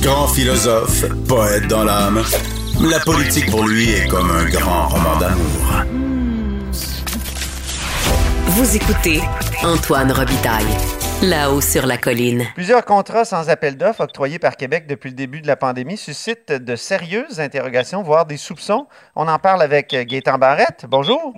Grand philosophe, poète dans l'âme, la politique pour lui est comme un grand roman d'amour. Vous écoutez Antoine Robitaille. Là-haut sur la colline. Plusieurs contrats sans appel d'offres octroyés par Québec depuis le début de la pandémie suscitent de sérieuses interrogations, voire des soupçons. On en parle avec Gaétan Barrette. Bonjour.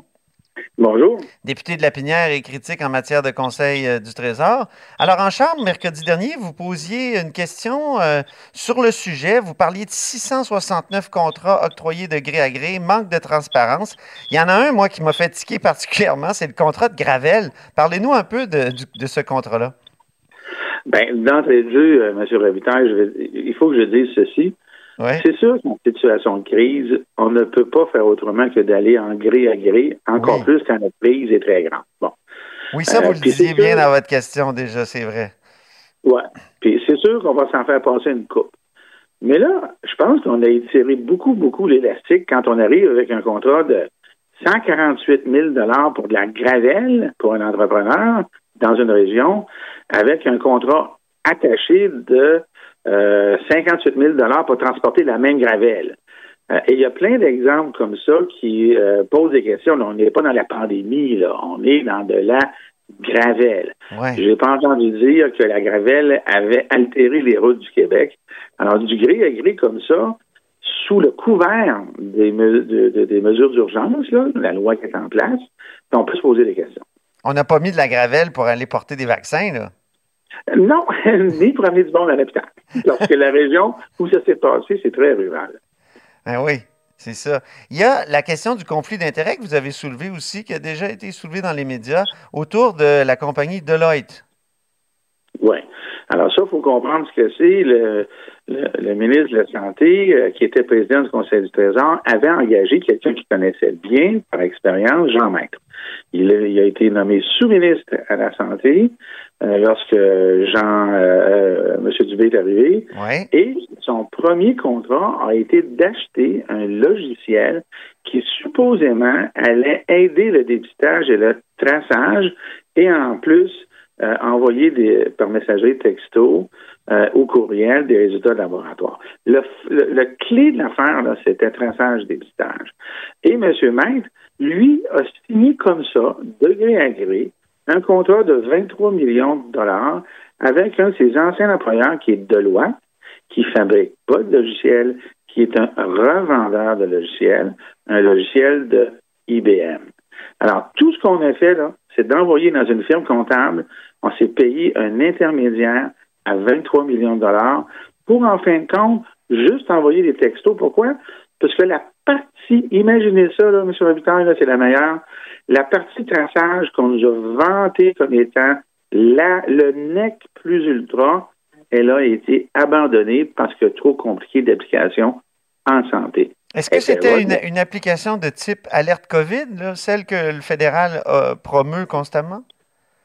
Bonjour. Député de la Pinière et critique en matière de conseil euh, du Trésor. Alors, en Chambre, mercredi dernier, vous posiez une question euh, sur le sujet. Vous parliez de 669 contrats octroyés de gré à gré, manque de transparence. Il y en a un, moi, qui m'a fatigué particulièrement, c'est le contrat de Gravel. Parlez-nous un peu de, ce contrat-là. Bien, d'entrée de jeu, euh, M. Revitaille, il faut que je dise ceci. C'est sûr qu'en situation de crise, on ne peut pas faire autrement que d'aller en gré à gré, encore plus quand la crise est très grande. Bon. Oui, ça, vous le euh, disiez bien dans votre question déjà, c'est vrai. Oui. Puis c'est sûr qu'on va s'en faire passer une coupe. Mais là, je pense qu'on a étiré beaucoup, beaucoup l'élastique quand on arrive avec un contrat de 148 000 pour de la gravelle pour un entrepreneur dans une région, avec un contrat attaché de 58 euh, 000 pour transporter la même gravelle. Euh, et il y a plein d'exemples comme ça qui euh, posent des questions. on n'est pas dans la pandémie, là. on est dans de la gravelle. Je n'ai pas entendu dire que la gravelle avait altéré les routes du Québec. Alors, du gré à gré comme ça, sous le couvert des, des mesures d'urgence, la loi qui est en place, on peut se poser des questions. On n'a pas mis de la gravelle pour aller porter des vaccins, là? Non, ni pour amener du monde à l'hôpital. Parce que la région où ça s'est passé, c'est très rural. Ah oui, c'est ça. Il y a la question du conflit d'intérêts que vous avez soulevé aussi, qui a déjà été soulevé dans les médias, autour de la compagnie Deloitte. Oui. Alors ça, il faut comprendre ce que c'est. Le, ministre de la Santé, euh, qui était président du Conseil du Trésor, avait engagé quelqu'un qui connaissait bien, par expérience, Jean Maître. Il a, été nommé sous-ministre à la Santé euh, lorsque Jean, euh, M. Dubé est arrivé. Et son premier contrat a été d'acheter un logiciel qui supposément allait aider le dépistage et le traçage et en plus euh, envoyer des, par messagerie texto euh, ou courriel des résultats de laboratoire. Le, le, clé de l'affaire, c'était traçage dépistage. Et M. Maître, lui, a signé comme ça, de gré à gré, un contrat de 23 millions de dollars avec un de ses anciens employeurs qui est Deloitte, qui fabrique pas de logiciel, qui est un revendeur de logiciels, un logiciel de IBM. Alors, tout ce qu'on a fait, là, c'est d'envoyer dans une firme comptable, on s'est payé un intermédiaire à 23 millions de dollars pour, en fin de compte, juste envoyer des textos. Pourquoi? Parce que la partie, imaginez ça, là, M. Robitaille, c'est la meilleure, la partie traçage qu'on nous a vantée comme étant le nec plus ultra, elle a été abandonnée parce que trop compliqué d'application en santé. Est-ce que c'était une, application de type alerte COVID, celle que le fédéral promeut constamment?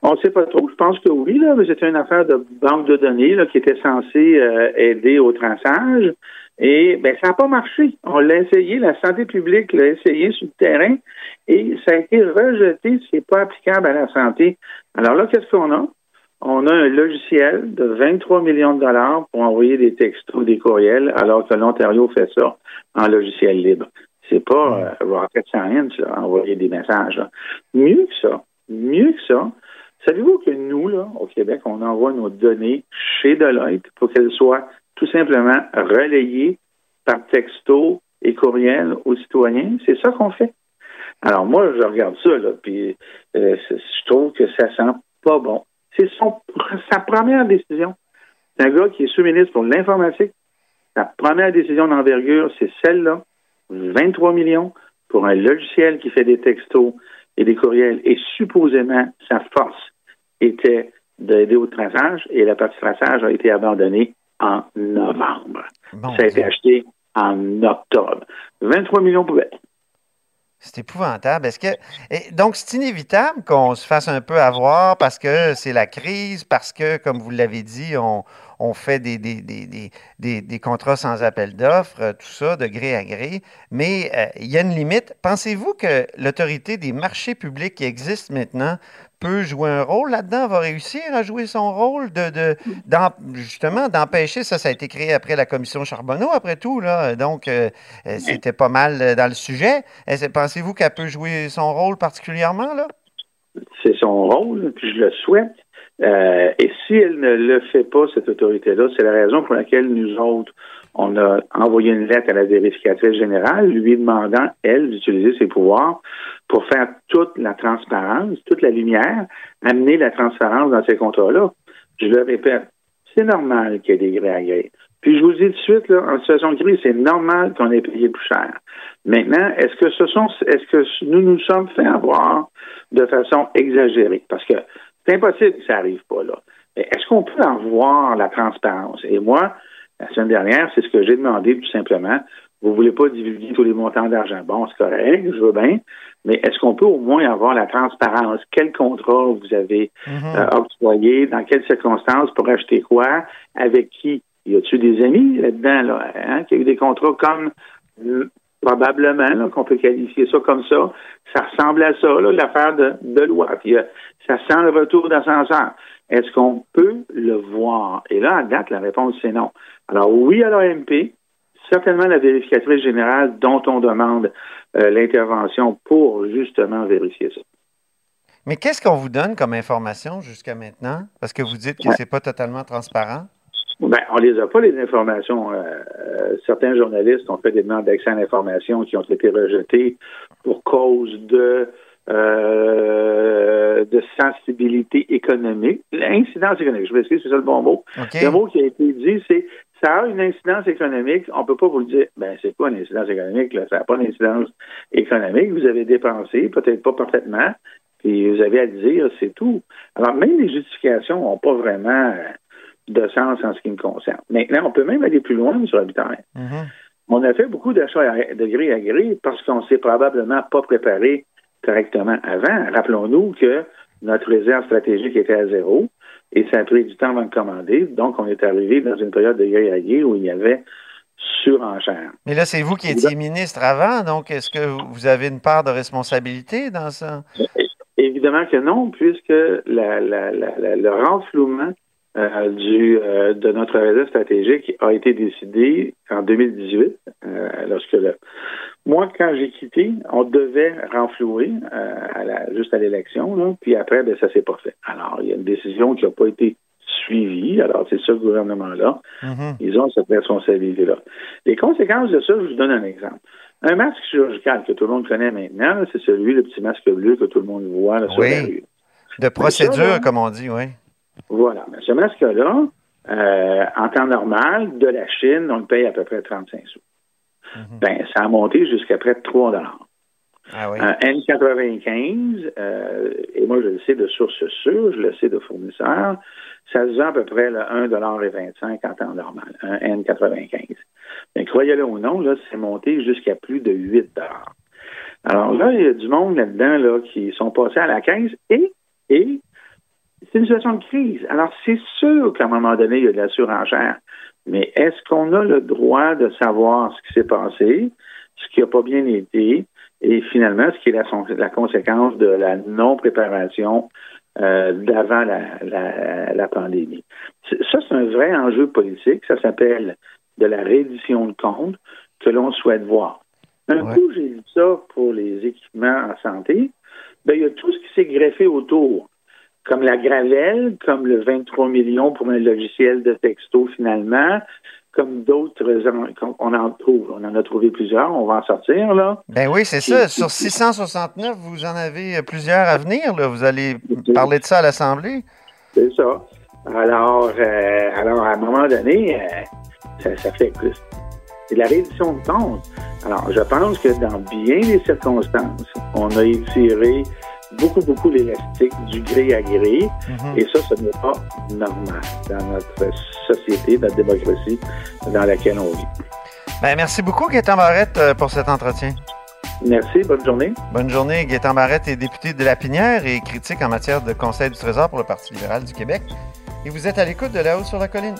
On ne sait pas trop. Je pense que oui, là, mais c'était une affaire de banque de données qui était censée euh, aider au traçage. Et ben, ça n'a pas marché. On l'a essayé, la santé publique l'a essayé sur le terrain et ça a été rejeté. C'est pas applicable à la santé. Alors là, qu'est-ce qu'on a? On a un logiciel de 23 millions de dollars pour envoyer des textos, des courriels, alors que l'Ontario fait ça en logiciel libre. C'est pas euh, rocket science, envoyer des messages. Mieux que ça, mieux que ça, savez-vous que nous, là, au Québec, on envoie nos données chez Deloitte pour qu'elles soient tout simplement relayées par texto et courriel aux citoyens? C'est ça qu'on fait. Alors moi, je regarde ça, là, puis euh, je trouve que ça sent pas bon. C'est sa première décision. C'est un gars qui est sous-ministre pour l'informatique. Sa première décision d'envergure, c'est celle-là. 23 millions pour un logiciel qui fait des textos et des courriels. Et supposément, sa force était d'aider au traçage et la partie traçage a été abandonnée en novembre. ça a été acheté en octobre. 23 millions pour c'est épouvantable. Donc c'est inévitable qu'on se fasse un peu avoir parce que c'est la crise, parce que comme vous l'avez dit, on, on fait des, des, des, des, des contrats sans appel d'offres, euh, tout ça, de gré à gré. Mais euh, il y a une limite. Pensez-vous que l'autorité des marchés publics qui existe maintenant peut jouer un rôle là-dedans, va réussir à jouer son rôle de, de justement d'empêcher ça? Ça a été créé après la commission Charbonneau, après tout, là. Donc, euh, c'était pas mal dans le sujet. Pensez-vous qu'elle peut jouer son rôle particulièrement, là? C'est son rôle, puis je le souhaite. Euh, et si elle ne le fait pas, cette autorité-là, c'est la raison pour laquelle nous autres, on a envoyé une lettre à la vérificatrice générale lui demandant, elle, d'utiliser ses pouvoirs pour faire toute la transparence, toute la lumière, amener la transparence dans ces contrats-là. Je le répète, c'est normal qu'il y ait des grés à gré. Puis je vous dis tout de suite, là, en situation de crise, c'est normal qu'on ait payé plus cher. Maintenant, est-ce que ce sont est-ce que nous nous sommes fait avoir de façon exagérée? Parce que c'est impossible que ça n'arrive pas là. Mais est-ce qu'on peut avoir la transparence? Et moi, la semaine dernière, c'est ce que j'ai demandé tout simplement. Vous ne voulez pas divulguer tous les montants d'argent. Bon, c'est correct, je veux bien. Mais est-ce qu'on peut au moins avoir la transparence? Quel contrat vous avez mm-hmm. euh, octroyé? Dans quelles circonstances? Pour acheter quoi? Avec qui? Y a-t-il des amis là-dedans, là, hein, qui a eu des contrats comme probablement qu'on peut qualifier ça comme ça. Ça ressemble à ça, l'affaire de, de loi. Puis, euh, ça sent le retour d'ascenseur. Est-ce qu'on peut le voir? Et là, à date, la réponse, c'est non. Alors, oui à l'OMP, certainement la vérificatrice générale dont on demande euh, l'intervention pour justement vérifier ça. Mais qu'est-ce qu'on vous donne comme information jusqu'à maintenant? Parce que vous dites que ce n'est pas totalement transparent. Ben, on les a pas, les informations. Euh, euh, certains journalistes ont fait des demandes d'accès à l'information qui ont été rejetées pour cause de euh, de sensibilité économique. L'incidence économique, je vais essayer, c'est ça le bon mot. Le mot qui a été dit, c'est ça a une incidence économique. On peut pas vous le dire. Ben, c'est quoi une incidence économique? Là? Ça n'a pas d'incidence économique. Vous avez dépensé, peut-être pas parfaitement, et vous avez à le dire, c'est tout. Alors, même les justifications n'ont pas vraiment de sens en ce qui me concerne. Maintenant, on peut même aller plus loin sur l'habitat. Mm-hmm. On a fait beaucoup d'achats de gré à gré parce qu'on s'est probablement pas préparé correctement avant. Rappelons-nous que notre réserve stratégique était à zéro et ça a pris du temps avant de commander. Donc, on est arrivé dans une période de gré à gré où il y avait surenchère. Mais là, c'est vous qui étiez ministre avant, donc est-ce que vous avez une part de responsabilité dans ça? Évidemment que non, puisque le renflouement euh, du, euh, de notre réserve stratégique a été décidé en 2018, euh, lorsque le... moi, quand j'ai quitté, on devait renflouer à la, juste à l'élection, puis après, ben, ça s'est pas fait. Alors, il y a une décision qui n'a pas été suivie. Alors, c'est ce gouvernement-là. Mm-hmm. Ils ont cette responsabilité-là. Les conséquences de ça, je vous donne un exemple. Un masque chirurgical que tout le monde connaît maintenant, c'est celui, le petit masque bleu que tout le monde voit là, sur la rue. De procédure, comme on dit, oui. Voilà. Mais ce masque-là, euh, en temps normal, de la Chine, on le paye à peu près 35 sous. Mhm. Ben, ça a monté jusqu'à près de 3 dollars. Ah oui. N95, euh, et moi je le sais de source sûre, je le sais de fournisseurs, ça se vend à peu près là, 1,25 en temps normal, un N95. Mais croyez-le ou non, là, c'est monté jusqu'à plus de 8 dollars. Alors là, il y a du monde là-dedans là, qui sont passés à la 15 et, et c'est une situation de crise. Alors, c'est sûr qu'à un moment donné, il y a de la surenchère. Mais est-ce qu'on a le droit de savoir ce qui s'est passé, ce qui n'a pas bien été, et finalement, ce qui est la, conséquence de la non-préparation euh, d'avant la, pandémie? Ça, c'est un vrai enjeu politique. Ça s'appelle de la reddition de comptes que l'on souhaite voir. Un coup, j'ai dit ça pour les équipements en santé. Ben, il y a tout ce qui s'est greffé autour comme la Gravelle, comme le 23 millions pour un logiciel de texto finalement, comme d'autres, on en trouve, on en a trouvé plusieurs, on va en sortir là. Ben oui, c'est ça. Sur 669, vous en avez plusieurs à venir. Là. Vous allez parler de ça à l'Assemblée. C'est ça. Alors, euh, alors à un moment donné, euh, ça, fait plus. C'est la réédition de compte. Alors, je pense que dans bien des circonstances, on a étiré beaucoup, beaucoup l'élastique du gré à gré. Mhm. Et ça, ce n'est pas normal dans notre société, notre démocratie dans laquelle on vit. Ben, merci beaucoup, Gaétan Barrette, euh, pour cet entretien. Merci, bonne journée. Bonne journée. Gaétan Barrette est député de La Pinière et critique en matière de Conseil du Trésor pour le Parti libéral du Québec. Et vous êtes à l'écoute de La Haut sur la Colline.